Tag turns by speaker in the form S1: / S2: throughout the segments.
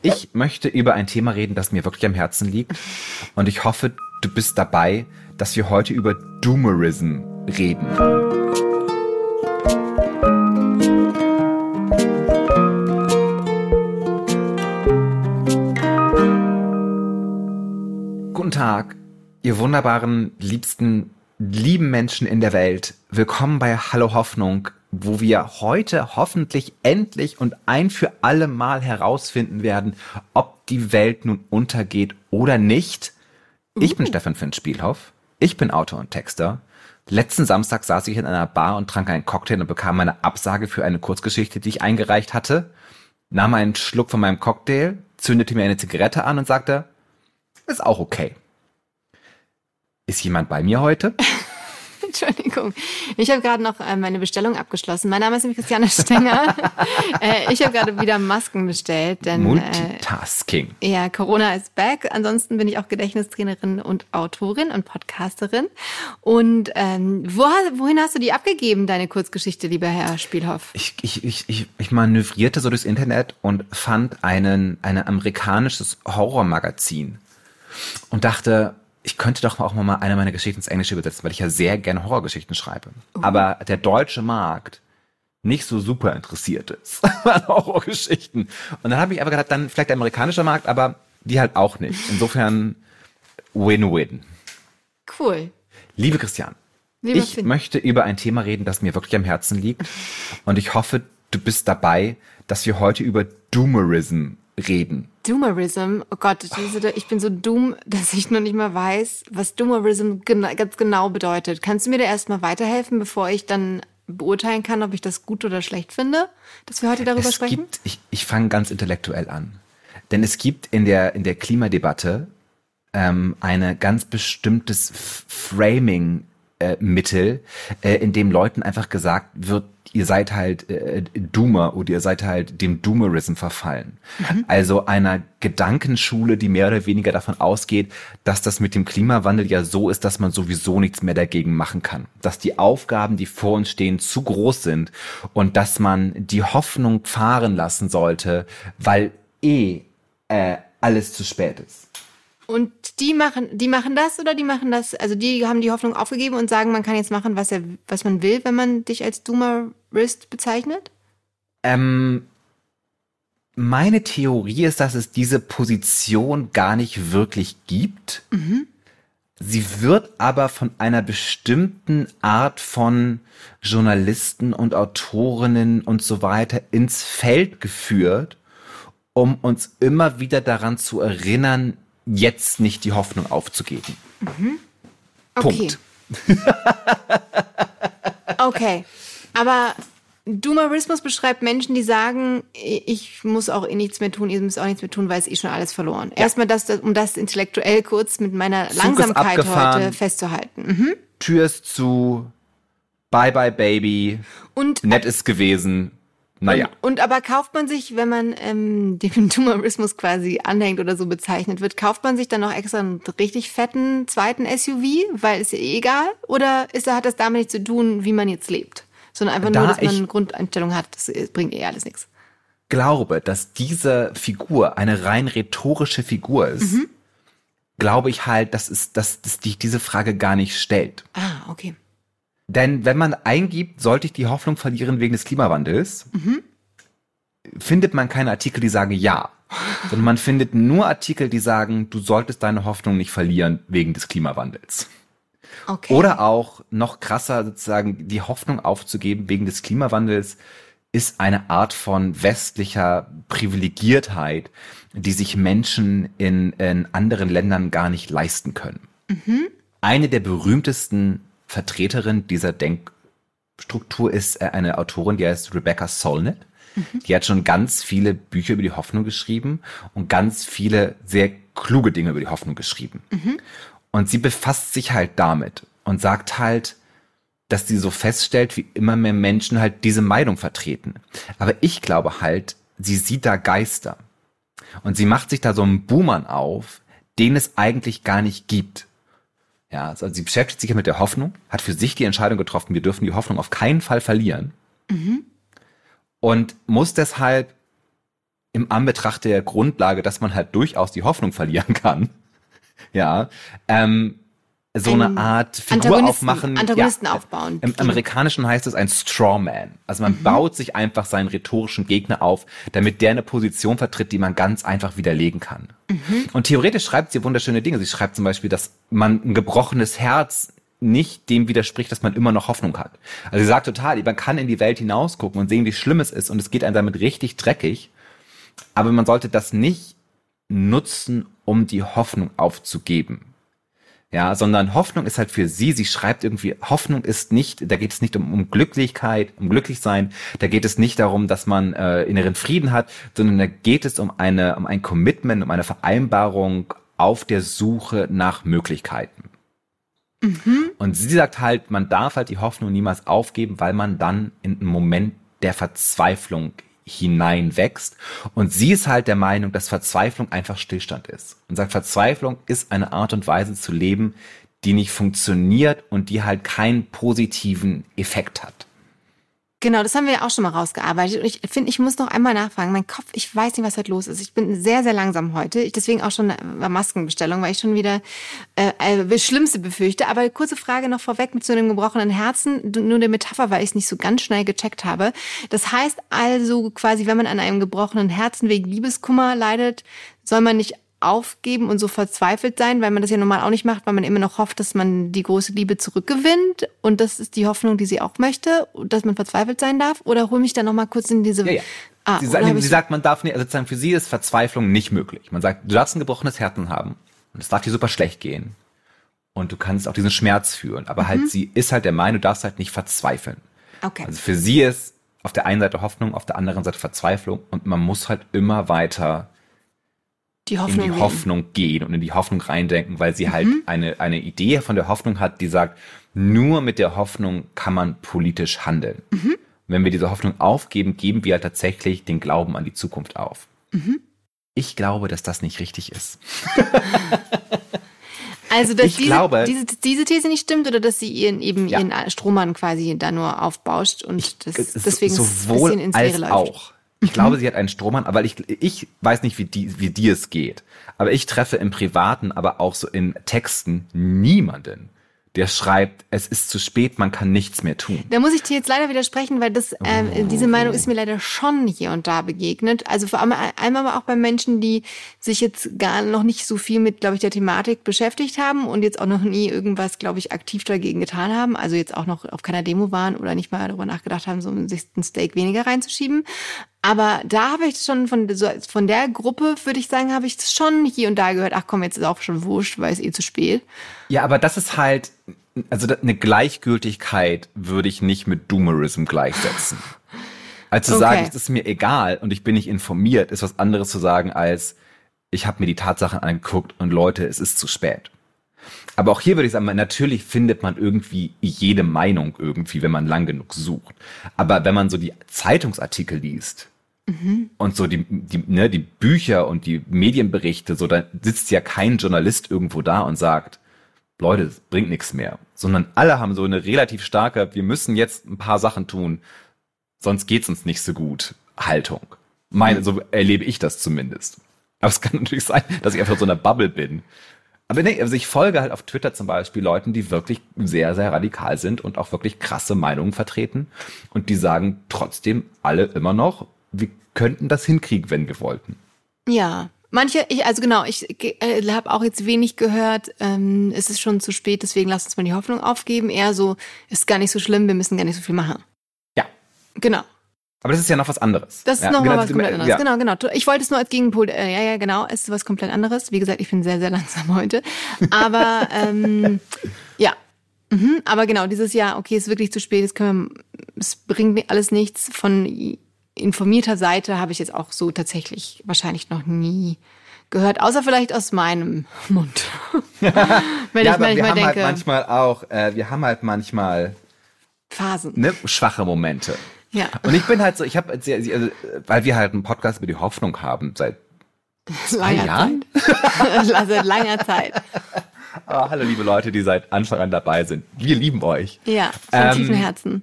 S1: Ich möchte über ein Thema reden, das mir wirklich am Herzen liegt. Und ich hoffe, du bist dabei, dass wir heute über Doomerism reden. Guten Tag, ihr wunderbaren, liebsten, lieben Menschen in der Welt. Willkommen bei Hallo Hoffnung, wo wir heute hoffentlich endlich und ein für alle Mal herausfinden werden, ob die Welt nun untergeht oder nicht. Ich bin Stefan Finn Spielhoff. Ich bin Autor und Texter. Letzten Samstag saß ich in einer Bar und trank einen Cocktail und bekam eine Absage für eine Kurzgeschichte, die ich eingereicht hatte. Nahm einen Schluck von meinem Cocktail, zündete mir eine Zigarette an und sagte, ist auch okay. Ist jemand bei mir heute?
S2: Entschuldigung. Ich habe gerade noch äh, meine Bestellung abgeschlossen. Mein Name ist nämlich Christiane Stenger. äh, ich habe gerade wieder Masken bestellt. Denn,
S1: Multitasking.
S2: Äh, ja, Corona ist back. Ansonsten bin ich auch Gedächtnistrainerin und Autorin und Podcasterin. Und ähm, wo, wohin hast du die abgegeben, deine Kurzgeschichte, lieber Herr Spielhoff?
S1: Ich, ich, ich, ich, ich manövrierte so durchs Internet und fand einen, ein amerikanisches Horrormagazin und dachte, ich könnte doch auch mal eine meiner Geschichten ins Englische übersetzen, weil ich ja sehr gerne Horrorgeschichten schreibe. Uh. Aber der deutsche Markt nicht so super interessiert ist an Horrorgeschichten. Und dann habe ich einfach gedacht, dann vielleicht der amerikanische Markt, aber die halt auch nicht. Insofern Win-Win.
S2: Cool.
S1: Liebe Christian, Lieber ich Finn. möchte über ein Thema reden, das mir wirklich am Herzen liegt. Und ich hoffe, du bist dabei, dass wir heute über Doomerism reden.
S2: Doomerism, oh Gott, ich bin so dumm, dass ich noch nicht mal weiß, was Doomerism gena ganz genau bedeutet. Kannst du mir da erstmal weiterhelfen, bevor ich dann beurteilen kann, ob ich das gut oder schlecht finde, dass wir heute darüber
S1: es
S2: sprechen?
S1: Gibt, ich ich fange ganz intellektuell an. Denn es gibt in der, in der Klimadebatte ähm, eine ganz bestimmtes Framing äh, äh, in dem Leuten einfach gesagt wird, ihr seid halt äh, Doomer oder ihr seid halt dem Doomerism verfallen. Mhm. Also einer Gedankenschule, die mehr oder weniger davon ausgeht, dass das mit dem Klimawandel ja so ist, dass man sowieso nichts mehr dagegen machen kann. Dass die Aufgaben, die vor uns stehen, zu groß sind und dass man die Hoffnung fahren lassen sollte, weil eh äh, alles zu spät ist.
S2: Und die machen, die machen das oder die machen das, also die haben die Hoffnung aufgegeben und sagen, man kann jetzt machen, was er, was man will, wenn man dich als Doomerist bezeichnet?
S1: Ähm, meine Theorie ist, dass es diese Position gar nicht wirklich gibt. Mhm. Sie wird aber von einer bestimmten Art von Journalisten und Autorinnen und so weiter ins Feld geführt, um uns immer wieder daran zu erinnern, jetzt nicht die Hoffnung aufzugeben. Mhm. Okay. Punkt.
S2: okay. Aber Doomerismus beschreibt Menschen, die sagen, ich muss auch eh nichts mehr tun, ihr müsst auch nichts mehr tun, weil es eh schon alles verloren. Ja. Erstmal, das, um das intellektuell kurz mit meiner Zug Langsamkeit heute festzuhalten. Mhm.
S1: Tür ist zu, bye bye Baby, und nett ist gewesen, naja.
S2: Und, und aber kauft man sich, wenn man ähm, dem Tumorismus quasi anhängt oder so bezeichnet wird, kauft man sich dann noch extra einen richtig fetten zweiten SUV, weil ist ja eh egal? Oder ist, hat das damit nichts zu tun, wie man jetzt lebt? Sondern einfach da nur, dass man eine Grundeinstellung hat, das bringt eh alles nichts.
S1: glaube, dass diese Figur eine rein rhetorische Figur ist, mhm. glaube ich halt, dass, es, dass, dass die diese Frage gar nicht stellt.
S2: Ah, okay.
S1: Denn wenn man eingibt, sollte ich die Hoffnung verlieren wegen des Klimawandels, mhm. findet man keine Artikel, die sagen ja. Sondern man findet nur Artikel, die sagen, du solltest deine Hoffnung nicht verlieren wegen des Klimawandels. Okay. Oder auch noch krasser sozusagen die Hoffnung aufzugeben wegen des Klimawandels ist eine Art von westlicher Privilegiertheit, die sich Menschen in, in anderen Ländern gar nicht leisten können. Mhm. Eine der berühmtesten Vertreterin dieser Denkstruktur ist äh, eine Autorin, die heißt Rebecca Solnit. Mhm. Die hat schon ganz viele Bücher über die Hoffnung geschrieben und ganz viele sehr kluge Dinge über die Hoffnung geschrieben. Mhm. Und sie befasst sich halt damit und sagt halt, dass sie so feststellt, wie immer mehr Menschen halt diese Meinung vertreten. Aber ich glaube halt, sie sieht da Geister. Und sie macht sich da so einen Boomern auf, den es eigentlich gar nicht gibt. Ja, also sie beschäftigt sich ja mit der Hoffnung, hat für sich die Entscheidung getroffen, wir dürfen die Hoffnung auf keinen Fall verlieren. Mhm. Und muss deshalb im Anbetracht der Grundlage, dass man halt durchaus die Hoffnung verlieren kann. Ja, ähm, so eine Art Figur
S2: Antagonisten,
S1: aufmachen.
S2: Antagonisten
S1: ja,
S2: aufbauen.
S1: Im Amerikanischen heißt es ein Strawman. Also man baut sich einfach seinen rhetorischen Gegner auf, damit der eine Position vertritt, die man ganz einfach widerlegen kann. Und theoretisch schreibt sie wunderschöne Dinge. Sie schreibt zum Beispiel, dass man ein gebrochenes Herz nicht dem widerspricht, dass man immer noch Hoffnung hat. Also sie sagt total, man kann in die Welt hinausgucken und sehen, wie schlimm es ist und es geht einem damit richtig dreckig. Aber man sollte das nicht nutzen, um die Hoffnung aufzugeben. Ja, sondern Hoffnung ist halt für sie, sie schreibt irgendwie, Hoffnung ist nicht, da geht es nicht um, um Glücklichkeit, um glücklich sein, da geht es nicht darum, dass man äh, inneren Frieden hat, sondern da geht es um eine, um ein Commitment, um eine Vereinbarung auf der Suche nach Möglichkeiten. Und sie sagt halt, man darf halt die Hoffnung niemals aufgeben, weil man dann in einen Moment der Verzweiflung hineinwächst. Und sie ist halt der Meinung, dass Verzweiflung einfach Stillstand ist. Und sagt, Verzweiflung ist eine Art und Weise zu leben, die nicht funktioniert und die halt keinen positiven Effekt hat.
S2: Genau, das haben wir ja auch schon mal rausgearbeitet. Und ich finde, ich muss noch einmal nachfragen. Mein Kopf, ich weiß nicht, was heute los ist. Ich bin sehr, sehr langsam heute. Ich deswegen auch schon bei Maskenbestellung, weil ich schon wieder äh, äh, das Schlimmste befürchte. Aber kurze Frage noch vorweg so einem gebrochenen Herzen. Nur eine Metapher, weil ich es nicht so ganz schnell gecheckt habe. Das heißt also quasi, wenn man an einem gebrochenen Herzen wegen Liebeskummer leidet, soll man nicht aufgeben und so verzweifelt sein, weil man das ja normal auch nicht macht, weil man immer noch hofft, dass man die große Liebe zurückgewinnt und das ist die Hoffnung, die sie auch möchte, dass man verzweifelt sein darf oder hol mich da noch mal kurz in diese
S1: Ja, ja.
S2: Ah,
S1: sie, sagt, sie sagt, man darf nicht, also sozusagen für sie ist Verzweiflung nicht möglich. Man sagt, du darfst ein gebrochenes Herzen haben und es darf dir super schlecht gehen. Und du kannst auch diesen Schmerz fühlen. Aber
S2: Mhm.
S1: halt, sie ist halt der Meinung, du darfst halt nicht verzweifeln.
S2: Okay.
S1: Also für sie ist auf der einen Seite Hoffnung, auf der anderen Seite Verzweiflung und man muss halt immer weiter
S2: die Hoffnung.
S1: in die. Hoffnung gehen und in die Hoffnung reindenken, weil sie
S2: Mhm.
S1: halt eine, eine Idee von der Hoffnung hat, die sagt, nur mit der Hoffnung kann man politisch handeln.
S2: Mhm.
S1: Wenn wir diese Hoffnung aufgeben, geben wir tatsächlich den Glauben an die Zukunft auf.
S2: Mhm.
S1: Ich glaube, dass das nicht richtig ist.
S2: Also, dass diese,
S1: glaube-
S2: diese, diese These nicht stimmt oder dass sie ihren, eben
S1: Ja.
S2: ihren Strohmann quasi da nur aufbauscht und das, deswegen es ein
S1: sowohl
S2: bisschen ins
S1: als
S2: Leere läuft.
S1: auch. Ich glaube, sie hat einen Strohmann, aber ich, ich weiß nicht, wie, die, wie dir es geht. Aber ich treffe im Privaten, aber auch so in Texten niemanden, der schreibt, es ist zu spät, man kann nichts mehr tun.
S2: Da muss ich dir jetzt leider widersprechen, weil das, ähm,
S1: Oh.
S2: diese Meinung ist mir leider schon hier und da begegnet. Also vor allem einmal aber auch bei Menschen, die sich jetzt gar noch nicht so viel mit, glaube ich, der Thematik beschäftigt haben und jetzt auch noch nie irgendwas, glaube ich, aktiv dagegen getan haben. Also jetzt auch noch auf keiner Demo waren oder nicht mal darüber nachgedacht haben, so sich ein Steak weniger reinzuschieben. Aber da habe ich schon von, so, von der Gruppe, würde ich sagen, habe ich schon hier und da gehört, ach komm, jetzt ist auch schon wurscht, weil es eh zu spät.
S1: Ja, aber das ist halt, also eine Gleichgültigkeit würde ich nicht mit Doomerism gleichsetzen. Als zu
S2: Okay.
S1: sagen, es ist mir egal und ich bin nicht informiert, ist was anderes zu sagen als, ich habe mir die Tatsachen angeguckt und Leute, es ist zu spät. Aber auch hier würde ich sagen, natürlich findet man irgendwie jede Meinung irgendwie, wenn man lang genug sucht. Aber wenn man so die Zeitungsartikel liest und so die, die, ne, die Bücher und die Medienberichte, so da sitzt ja kein Journalist irgendwo da und sagt, Leute, es bringt nichts mehr. Sondern alle haben so eine relativ starke, wir müssen jetzt ein paar Sachen tun, sonst geht's uns nicht so gut, Haltung. Meine, so erlebe ich das zumindest. Aber es kann natürlich sein, dass ich einfach in so einer Bubble bin. Aber nee, also ich folge halt auf Twitter zum Beispiel Leuten, die wirklich sehr, sehr radikal sind und auch wirklich krasse Meinungen vertreten. Und die sagen trotzdem alle immer noch, wir könnten das hinkriegen, wenn wir wollten.
S2: Ja, manche, ich, also genau, ich äh, habe auch jetzt wenig gehört, ähm, es ist schon zu spät, deswegen lass uns mal die Hoffnung aufgeben. Eher so, ist gar nicht so schlimm, wir müssen gar nicht so viel machen.
S1: Ja.
S2: Genau.
S1: Aber das ist ja noch was anderes.
S2: Das ist
S1: ja,
S2: noch
S1: genau,
S2: mal was komplett anderes.
S1: Ja.
S2: Genau, genau. Ich wollte es nur als Gegenpol, äh, ja, ja, genau, es ist was komplett anderes. Wie gesagt, ich bin sehr, sehr langsam heute. Aber ähm, ja. Mhm, aber genau, dieses Jahr, okay, ist wirklich zu spät, es, können wir, es bringt alles nichts. Von informierter Seite habe ich jetzt auch so tatsächlich wahrscheinlich noch nie gehört, außer vielleicht aus meinem Mund. Wenn
S1: ja,
S2: ich
S1: aber wir
S2: manchmal
S1: haben
S2: denke,
S1: halt manchmal auch, äh, wir haben halt manchmal
S2: Phasen.
S1: ne, schwache Momente.
S2: Ja,
S1: Und ich bin halt so, ich habe, also, weil wir halt einen Podcast über die Hoffnung haben seit zwei
S2: langer
S1: Jahren.
S2: Seit langer Zeit.
S1: Ah, hallo liebe Leute, die seit Anfang an dabei sind. Wir lieben euch.
S2: Ja, von
S1: Ähm,
S2: tiefen Herzen.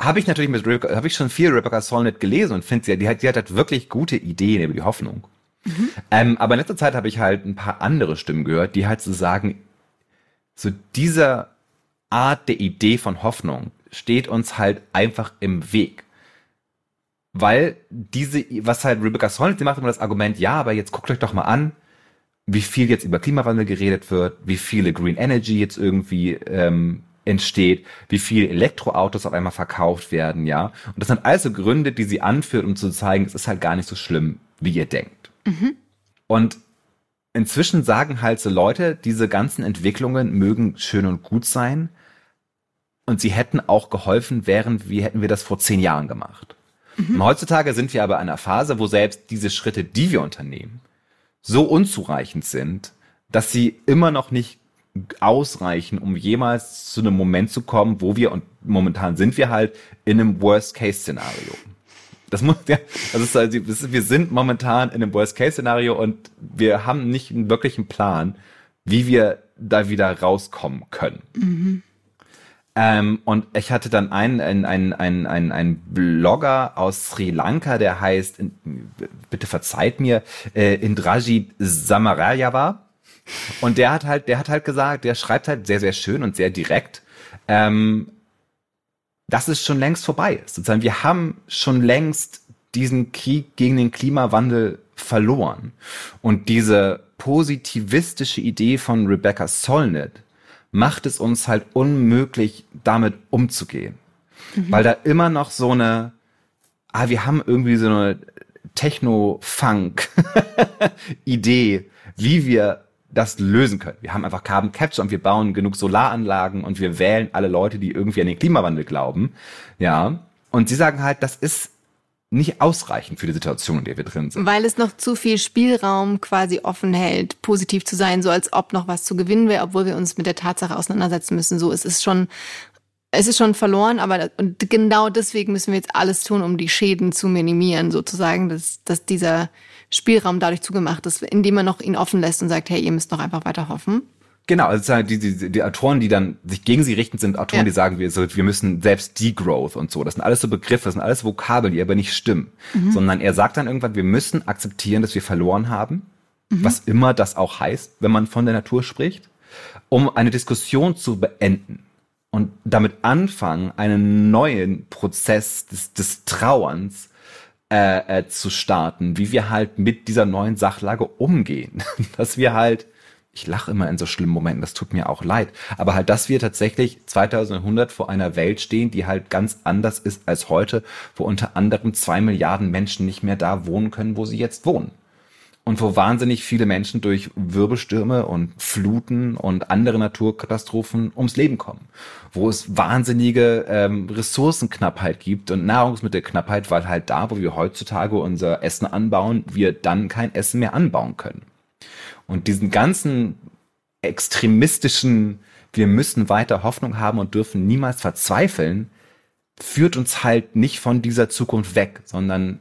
S1: Habe ich natürlich mit Rebecca, habe ich schon viel Rebecca Solnit gelesen und finde sie, die hat, die hat halt wirklich gute Ideen über die Hoffnung. Mhm. Ähm, aber in letzter Zeit habe ich halt ein paar andere Stimmen gehört, die halt so sagen, so dieser Art der Idee von Hoffnung steht uns halt einfach im Weg. Weil diese, was halt Rebecca Solnit, die macht immer das Argument, ja, aber jetzt guckt euch doch mal an, wie viel jetzt über Klimawandel geredet wird, wie viele Green Energy jetzt irgendwie ähm, entsteht, wie viele Elektroautos auf einmal verkauft werden, ja. Und das sind also Gründe, die sie anführt, um zu zeigen, es ist halt gar nicht so schlimm, wie ihr denkt. Mhm. Und inzwischen sagen halt so Leute, diese ganzen Entwicklungen mögen schön und gut sein. Und sie hätten auch geholfen, während wir hätten wir das vor zehn Jahren gemacht. Mhm. Heutzutage sind wir aber in einer Phase, wo selbst diese Schritte, die wir unternehmen, so unzureichend sind, dass sie immer noch nicht ausreichen, um jemals zu einem Moment zu kommen, wo wir, und momentan sind wir halt in einem Worst-Case-Szenario. Das muss ja, das ist also, wir sind momentan in einem Worst-Case-Szenario und wir haben nicht einen wirklichen Plan, wie wir da wieder rauskommen können. Mhm. Ähm, und ich hatte dann einen, einen, einen, einen, einen, Blogger aus Sri Lanka, der heißt, bitte verzeiht mir, äh, Samarayava. Und der hat halt, der hat halt gesagt, der schreibt halt sehr, sehr schön und sehr direkt, ähm, dass es schon längst vorbei ist. Sozusagen, wir haben schon längst diesen Krieg gegen den Klimawandel verloren. Und diese positivistische Idee von Rebecca Solnit macht es uns halt unmöglich, damit umzugehen. Mhm. Weil da immer noch so eine, ah, wir haben irgendwie so eine Techno-Funk-Idee, wie wir das lösen können. Wir haben einfach Carbon Capture und wir bauen genug Solaranlagen und wir wählen alle Leute, die irgendwie an den Klimawandel glauben. Ja. Und sie sagen halt, das ist nicht ausreichend für die Situation, in der wir drin sind.
S2: Weil es noch zu viel Spielraum quasi offen hält, positiv zu sein, so als ob noch was zu gewinnen wäre, obwohl wir uns mit der Tatsache auseinandersetzen müssen. So, es ist schon, es ist schon verloren, aber und genau deswegen müssen wir jetzt alles tun, um die Schäden zu minimieren, sozusagen, dass, dass dieser Spielraum dadurch zugemacht ist, indem man noch ihn offen lässt und sagt, hey, ihr müsst noch einfach weiter hoffen.
S1: Genau, also die, die, die Autoren, die dann sich gegen sie richten, sind Autoren, ja. die sagen, wir, wir müssen selbst Degrowth und so. Das sind alles so Begriffe, das sind alles Vokabeln, die aber nicht stimmen. Mhm. Sondern er sagt dann irgendwann, wir müssen akzeptieren, dass wir verloren haben, mhm. was immer das auch heißt, wenn man von der Natur spricht, um eine Diskussion zu beenden und damit anfangen, einen neuen Prozess des, des Trauerns äh, äh, zu starten, wie wir halt mit dieser neuen Sachlage umgehen. Dass wir halt, ich lache immer in so schlimmen Momenten, das tut mir auch leid, aber halt, dass wir tatsächlich 2100 vor einer Welt stehen, die halt ganz anders ist als heute, wo unter anderem zwei Milliarden Menschen nicht mehr da wohnen können, wo sie jetzt wohnen und wo wahnsinnig viele Menschen durch Wirbelstürme und Fluten und andere Naturkatastrophen ums Leben kommen, wo es wahnsinnige ähm, Ressourcenknappheit gibt und Nahrungsmittelknappheit, weil halt da, wo wir heutzutage unser Essen anbauen, wir dann kein Essen mehr anbauen können. Und diesen ganzen extremistischen, wir müssen weiter Hoffnung haben und dürfen niemals verzweifeln, führt uns halt nicht von dieser Zukunft weg, sondern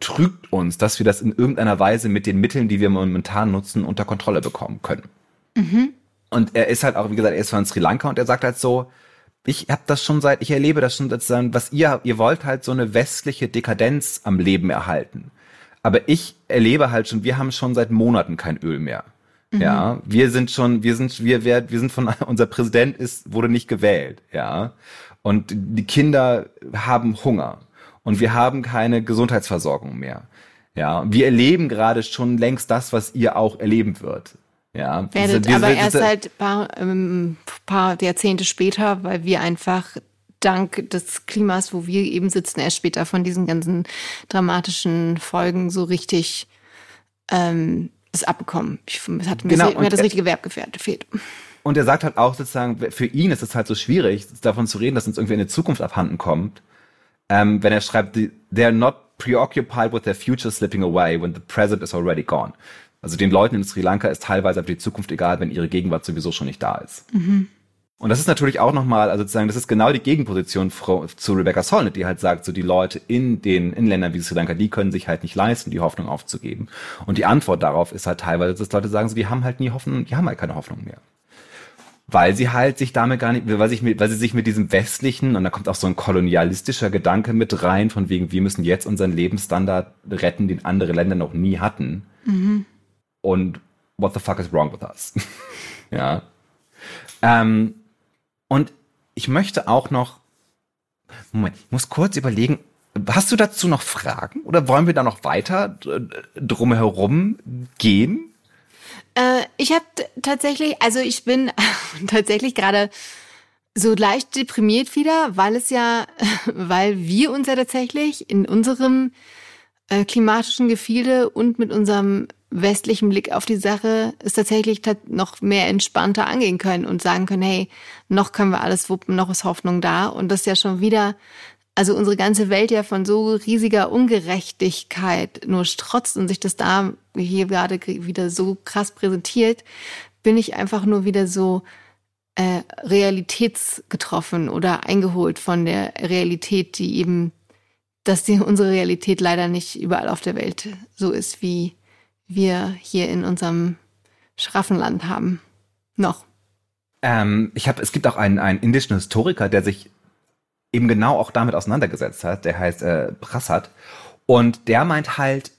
S1: trügt uns, dass wir das in irgendeiner Weise mit den Mitteln, die wir momentan nutzen, unter Kontrolle bekommen können. Mhm. Und er ist halt auch, wie gesagt, er ist von Sri Lanka und er sagt halt so, ich habe das schon seit, ich erlebe das schon seit, was ihr, ihr wollt halt so eine westliche Dekadenz am Leben erhalten. Aber ich erlebe halt schon, wir haben schon seit Monaten kein Öl mehr. Mhm. Ja, wir sind schon, wir sind, wir werden, wir sind von, unser Präsident ist, wurde nicht gewählt. Ja. Und die Kinder haben Hunger und wir haben keine Gesundheitsversorgung mehr. Ja, wir erleben gerade schon längst das, was ihr auch erleben wird. Ja,
S2: werdet diese, aber erst halt paar, ähm, paar Jahrzehnte später, weil wir einfach dank des Klimas, wo wir eben sitzen, erst später von diesen ganzen dramatischen Folgen so richtig ähm, das abbekommen. Ich, es hat mir, genau, mir hat das richtige Verb gefehlt.
S1: Und er sagt halt auch sozusagen, für ihn ist es halt so schwierig, davon zu reden, dass uns irgendwie eine Zukunft abhanden kommt, ähm, wenn er schreibt, they're not preoccupied with their future slipping away when the present is already gone. Also den Leuten in Sri Lanka ist teilweise die Zukunft egal, wenn ihre Gegenwart sowieso schon nicht da ist. Mhm. Und das ist natürlich auch nochmal, also sozusagen, das ist genau die Gegenposition zu Rebecca Solnit, die halt sagt, so die Leute in den in Ländern wie Sri Lanka, die können sich halt nicht leisten, die Hoffnung aufzugeben. Und die Antwort darauf ist halt teilweise, dass Leute sagen, so, die haben halt nie Hoffnung, die haben halt keine Hoffnung mehr. Weil sie halt sich damit gar nicht, weil, sich mit, weil sie sich mit diesem westlichen, und da kommt auch so ein kolonialistischer Gedanke mit rein, von wegen, wir müssen jetzt unseren Lebensstandard retten, den andere Länder noch nie hatten. Mhm. Und what the fuck is wrong with us? ja. Ähm, und ich möchte auch noch, Moment, ich muss kurz überlegen, hast du dazu noch Fragen oder wollen wir da noch weiter drumherum gehen?
S2: Äh, ich habe tatsächlich, also ich bin tatsächlich gerade so leicht deprimiert wieder, weil es ja, weil wir uns ja tatsächlich in unserem äh, klimatischen Gefilde und mit unserem westlichen Blick auf die Sache es tatsächlich noch mehr entspannter angehen können und sagen können, hey, noch können wir alles wuppen, noch ist Hoffnung da. Und das ja schon wieder, also unsere ganze Welt ja von so riesiger Ungerechtigkeit nur strotzt und sich das da hier gerade wieder so krass präsentiert, bin ich einfach nur wieder so äh, realitätsgetroffen oder eingeholt von der Realität, die eben, dass die, unsere Realität leider nicht überall auf der Welt so ist, wie wir hier in unserem schraffen Land haben. Noch.
S1: Ähm, ich habe, es gibt auch einen, einen indischen Historiker, der sich eben genau auch damit auseinandergesetzt hat. Der heißt äh, Prasad. Und der meint halt,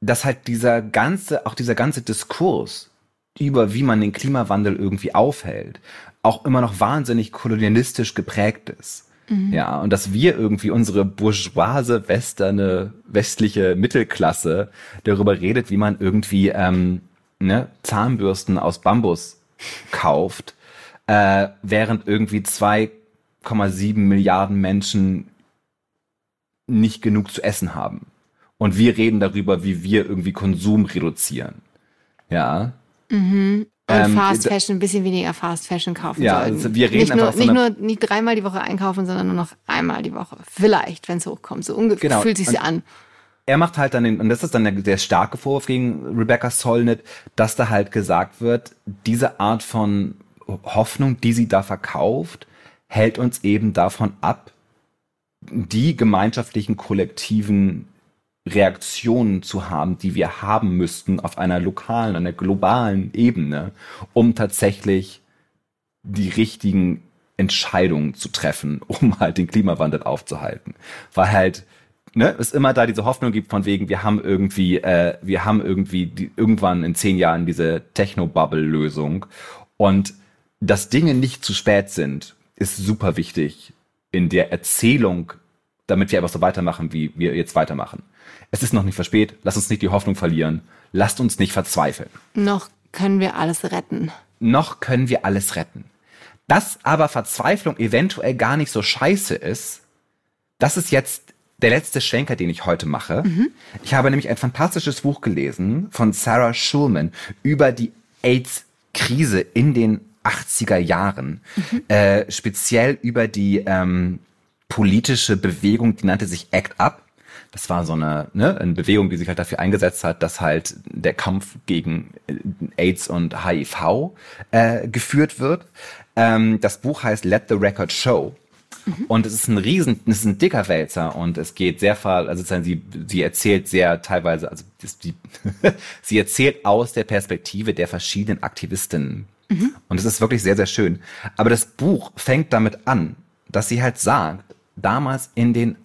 S1: dass halt dieser ganze, auch dieser ganze Diskurs über wie man den Klimawandel irgendwie aufhält, auch immer noch wahnsinnig kolonialistisch geprägt ist. Mhm. Ja, und dass wir irgendwie unsere bourgeoise, westerne, westliche Mittelklasse darüber redet, wie man irgendwie ähm, ne, Zahnbürsten aus Bambus kauft, äh, während irgendwie 2,7 Milliarden Menschen nicht genug zu essen haben. Und wir reden darüber, wie wir irgendwie Konsum reduzieren. Ja.
S2: Mhm. Und ähm, Fast Fashion, ein bisschen weniger Fast Fashion kaufen
S1: ja, sollten. Also wir reden
S2: nicht
S1: einfach
S2: nur, nicht nur nicht dreimal die Woche einkaufen, sondern nur noch einmal die Woche. Vielleicht, wenn es hochkommt. So ungefähr genau. fühlt sich an.
S1: Er macht halt dann den, und das ist dann der, der starke Vorwurf gegen Rebecca Solnit, dass da halt gesagt wird, diese Art von Hoffnung, die sie da verkauft, hält uns eben davon ab, die gemeinschaftlichen kollektiven Reaktionen zu haben, die wir haben müssten auf einer lokalen, einer globalen Ebene, um tatsächlich die richtigen Entscheidungen zu treffen, um halt den Klimawandel aufzuhalten. Weil halt ne, es immer da diese Hoffnung gibt von wegen, wir haben irgendwie, äh, wir haben irgendwie die, irgendwann in zehn Jahren diese Techno-Bubble-Lösung und dass Dinge nicht zu spät sind, ist super wichtig in der Erzählung, damit wir einfach so weitermachen, wie wir jetzt weitermachen es ist noch nicht verspät, lass uns nicht die Hoffnung verlieren, lasst uns nicht verzweifeln.
S2: Noch können wir alles retten.
S1: Noch können wir alles retten. Dass aber Verzweiflung eventuell gar nicht so scheiße ist, das ist jetzt der letzte Schwenker, den ich heute mache. Mhm. Ich habe nämlich ein fantastisches Buch gelesen von Sarah Schulman über die AIDS-Krise in den 80er Jahren, mhm. äh, speziell über die ähm, politische Bewegung, die nannte sich ACT UP das war so eine, ne, eine Bewegung, die sich halt dafür eingesetzt hat, dass halt der Kampf gegen äh, AIDS und HIV äh, geführt wird. Ähm, das Buch heißt Let the Record Show. Und es ist ein riesen, es ist ein dicker Wälzer und es geht sehr viel, also sie, sie erzählt sehr teilweise, also die, sie erzählt aus der Perspektive der verschiedenen Aktivistinnen. Mhm. Und es ist wirklich sehr, sehr schön. Aber das Buch fängt damit an, dass sie halt sagt, damals in den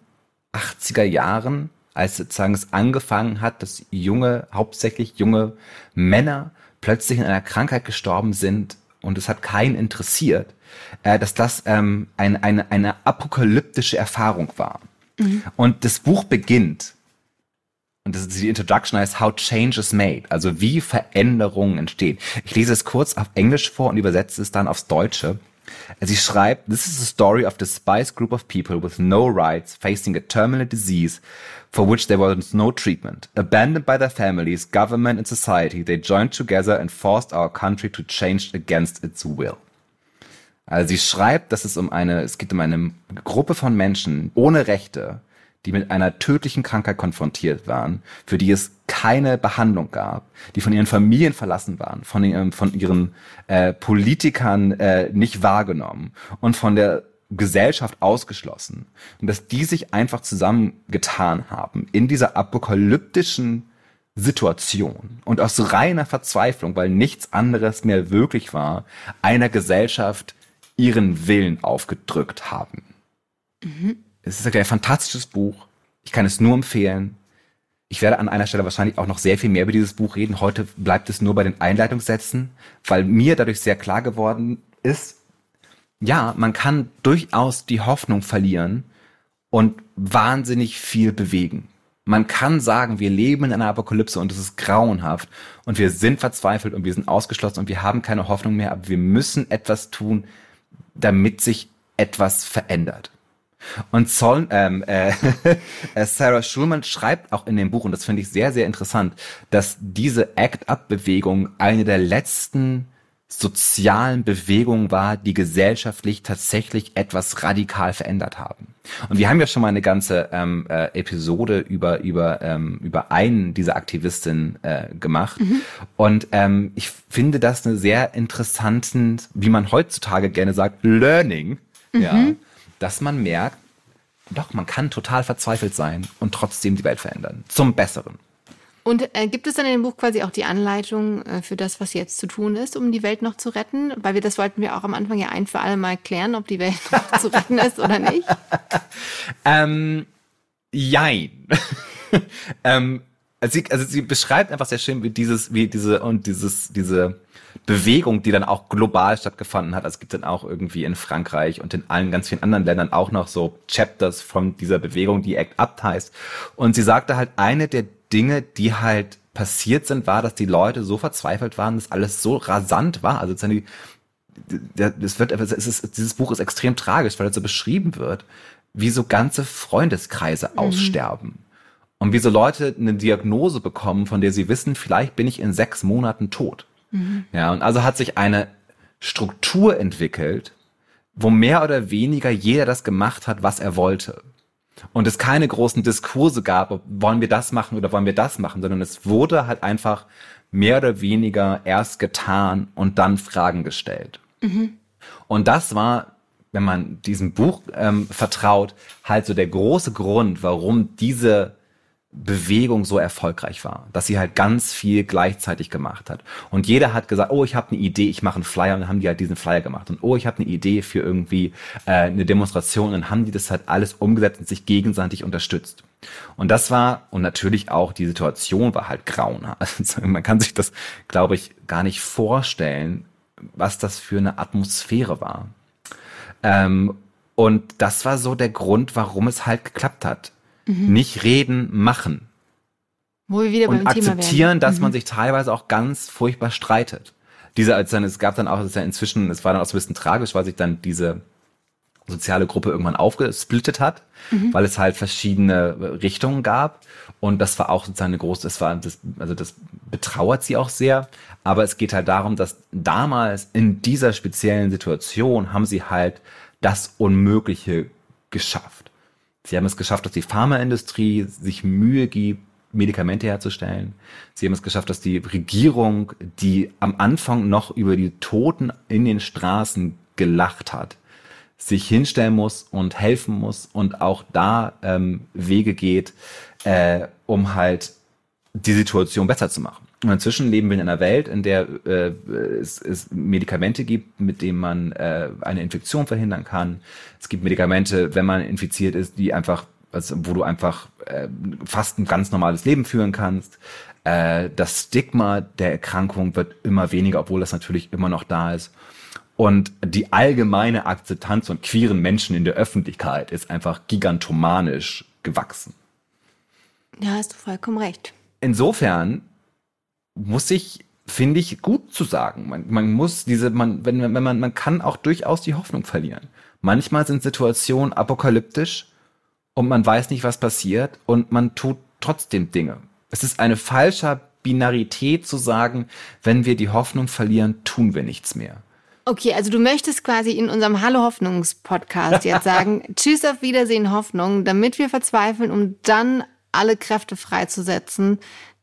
S1: 80er Jahren, als sozusagen es angefangen hat, dass junge, hauptsächlich junge Männer plötzlich in einer Krankheit gestorben sind und es hat keinen interessiert, äh, dass das ähm, ein, eine, eine apokalyptische Erfahrung war. Mhm. Und das Buch beginnt, und das ist die Introduction heißt How Change is Made, also wie Veränderungen entstehen. Ich lese es kurz auf Englisch vor und übersetze es dann aufs Deutsche. Sie schreibt, this is a story of despised group of people with no rights facing a terminal disease for which there was no treatment. Abandoned by their families, government and society, they joined together and forced our country to change against its will. Also sie schreibt, dass es um eine, es geht um eine Gruppe von Menschen ohne Rechte, die mit einer tödlichen Krankheit konfrontiert waren, für die es keine Behandlung gab, die von ihren Familien verlassen waren, von ihren, von ihren äh, Politikern äh, nicht wahrgenommen und von der Gesellschaft ausgeschlossen. Und dass die sich einfach zusammengetan haben in dieser apokalyptischen Situation und aus reiner Verzweiflung, weil nichts anderes mehr wirklich war, einer Gesellschaft ihren Willen aufgedrückt haben. Mhm. Es ist ein fantastisches Buch. Ich kann es nur empfehlen. Ich werde an einer Stelle wahrscheinlich auch noch sehr viel mehr über dieses Buch reden. Heute bleibt es nur bei den Einleitungssätzen, weil mir dadurch sehr klar geworden ist, ja, man kann durchaus die Hoffnung verlieren und wahnsinnig viel bewegen. Man kann sagen, wir leben in einer Apokalypse und es ist grauenhaft und wir sind verzweifelt und wir sind ausgeschlossen und wir haben keine Hoffnung mehr, aber wir müssen etwas tun, damit sich etwas verändert. Und Sol, ähm, äh, äh, Sarah Schulman schreibt auch in dem Buch, und das finde ich sehr, sehr interessant, dass diese Act-Up-Bewegung eine der letzten sozialen Bewegungen war, die gesellschaftlich tatsächlich etwas radikal verändert haben. Und wir haben ja schon mal eine ganze ähm, äh, Episode über über ähm, über einen dieser Aktivistinnen äh, gemacht. Mhm. Und ähm, ich finde das eine sehr interessanten, wie man heutzutage gerne sagt, Learning. Mhm. Ja, dass man merkt, doch man kann total verzweifelt sein und trotzdem die Welt verändern zum Besseren.
S2: Und äh, gibt es dann in dem Buch quasi auch die Anleitung äh, für das, was jetzt zu tun ist, um die Welt noch zu retten? Weil wir das wollten wir auch am Anfang ja ein für alle Mal klären, ob die Welt noch zu retten ist oder nicht.
S1: Ähm, jein. ähm, also, sie, also sie beschreibt einfach sehr schön, wie dieses, wie diese und dieses, diese Bewegung, die dann auch global stattgefunden hat. Also es gibt dann auch irgendwie in Frankreich und in allen ganz vielen anderen Ländern auch noch so Chapters von dieser Bewegung, die Act Up heißt. Und sie sagte halt, eine der Dinge, die halt passiert sind, war, dass die Leute so verzweifelt waren, dass alles so rasant war. Also die, es wird, es ist, dieses Buch ist extrem tragisch, weil es so beschrieben wird, wie so ganze Freundeskreise mhm. aussterben. Und wie so Leute eine Diagnose bekommen, von der sie wissen, vielleicht bin ich in sechs Monaten tot. Mhm. Ja, und also hat sich eine Struktur entwickelt, wo mehr oder weniger jeder das gemacht hat, was er wollte und es keine großen Diskurse gab, wollen wir das machen oder wollen wir das machen, sondern es wurde halt einfach mehr oder weniger erst getan und dann Fragen gestellt. Mhm. Und das war, wenn man diesem Buch ähm, vertraut, halt so der große Grund, warum diese Bewegung so erfolgreich war, dass sie halt ganz viel gleichzeitig gemacht hat. Und jeder hat gesagt, oh, ich habe eine Idee, ich mache einen Flyer und dann haben die halt diesen Flyer gemacht. Und oh, ich habe eine Idee für irgendwie äh, eine Demonstration und dann haben die das halt alles umgesetzt und sich gegenseitig unterstützt. Und das war, und natürlich auch die Situation war halt grauenhaft. Also man kann sich das, glaube ich, gar nicht vorstellen, was das für eine Atmosphäre war. Ähm, und das war so der Grund, warum es halt geklappt hat Mhm. Nicht reden, machen.
S2: Wo wir wieder
S1: und
S2: beim
S1: akzeptieren, dass mhm. man sich teilweise auch ganz furchtbar streitet. Diese, als dann, es gab dann auch, es ja inzwischen, es war dann auch so ein bisschen tragisch, weil sich dann diese soziale Gruppe irgendwann aufgesplittet hat, mhm. weil es halt verschiedene Richtungen gab. Und das war auch sozusagen eine große, das war, das, also das betrauert sie auch sehr. Aber es geht halt darum, dass damals in dieser speziellen Situation haben sie halt das Unmögliche geschafft. Sie haben es geschafft, dass die Pharmaindustrie sich Mühe gibt, Medikamente herzustellen. Sie haben es geschafft, dass die Regierung, die am Anfang noch über die Toten in den Straßen gelacht hat, sich hinstellen muss und helfen muss und auch da ähm, Wege geht, äh, um halt die Situation besser zu machen. Und inzwischen leben wir in einer Welt, in der äh, es, es Medikamente gibt, mit denen man äh, eine Infektion verhindern kann. Es gibt Medikamente, wenn man infiziert ist, die einfach, also wo du einfach äh, fast ein ganz normales Leben führen kannst. Äh, das Stigma der Erkrankung wird immer weniger, obwohl das natürlich immer noch da ist. Und die allgemeine Akzeptanz von queeren Menschen in der Öffentlichkeit ist einfach gigantomanisch gewachsen.
S2: Ja, hast du vollkommen recht.
S1: Insofern muss ich, finde ich, gut zu sagen. Man, man muss diese, man, wenn, wenn man, man kann auch durchaus die Hoffnung verlieren. Manchmal sind Situationen apokalyptisch und man weiß nicht, was passiert und man tut trotzdem Dinge. Es ist eine falsche Binarität zu sagen, wenn wir die Hoffnung verlieren, tun wir nichts mehr.
S2: Okay, also du möchtest quasi in unserem Hallo Hoffnungs Podcast jetzt sagen, Tschüss auf Wiedersehen Hoffnung, damit wir verzweifeln, um dann alle Kräfte freizusetzen,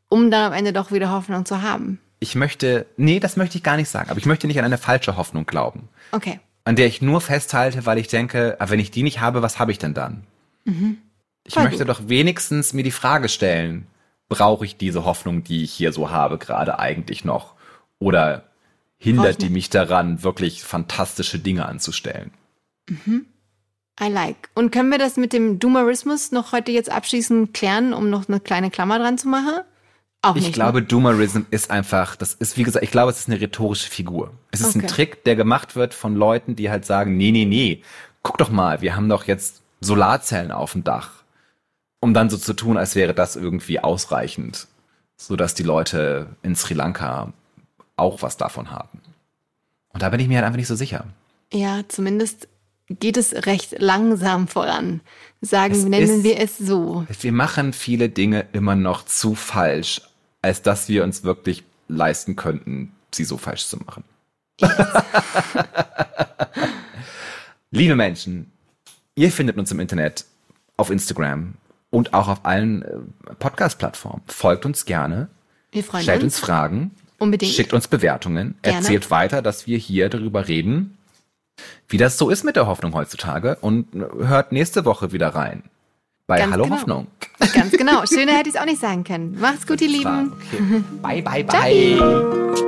S2: um dann am Ende doch wieder Hoffnung zu haben.
S1: Ich möchte, nee, das möchte ich gar nicht sagen, aber ich möchte nicht an eine falsche Hoffnung glauben.
S2: Okay.
S1: An der ich nur festhalte, weil ich denke, ah, wenn ich die nicht habe, was habe ich denn dann? Mhm. Ich Voll möchte gut. doch wenigstens mir die Frage stellen, brauche ich diese Hoffnung, die ich hier so habe, gerade eigentlich noch? Oder hindert die mich daran, wirklich fantastische Dinge anzustellen?
S2: Mhm. I like. Und können wir das mit dem Doomerismus noch heute jetzt abschließend klären, um noch eine kleine Klammer dran zu machen?
S1: Auch ich nicht, glaube, ne? Doomerism ist einfach, das ist, wie gesagt, ich glaube, es ist eine rhetorische Figur. Es ist okay. ein Trick, der gemacht wird von Leuten, die halt sagen, nee, nee, nee, guck doch mal, wir haben doch jetzt Solarzellen auf dem Dach. Um dann so zu tun, als wäre das irgendwie ausreichend, so dass die Leute in Sri Lanka auch was davon haben. Und da bin ich mir halt einfach nicht so sicher.
S2: Ja, zumindest geht es recht langsam voran. Sagen, es nennen ist, wir es so.
S1: Wir machen viele Dinge immer noch zu falsch, als dass wir uns wirklich leisten könnten, sie so falsch zu machen. Liebe Menschen, ihr findet uns im Internet, auf Instagram und auch auf allen äh, Podcast-Plattformen. Folgt uns gerne.
S2: Wir freuen
S1: stellt
S2: uns.
S1: uns Fragen.
S2: Unbedingt.
S1: Schickt uns Bewertungen. Gerne. Erzählt weiter, dass wir hier darüber reden, wie das so ist mit der Hoffnung heutzutage und hört nächste Woche wieder rein. Bei Ganz Hallo
S2: genau.
S1: Hoffnung.
S2: Ganz genau. Schöner hätte ich es auch nicht sagen können. Macht's gut, ihr Lieben.
S1: Okay. Bye, bye, bye.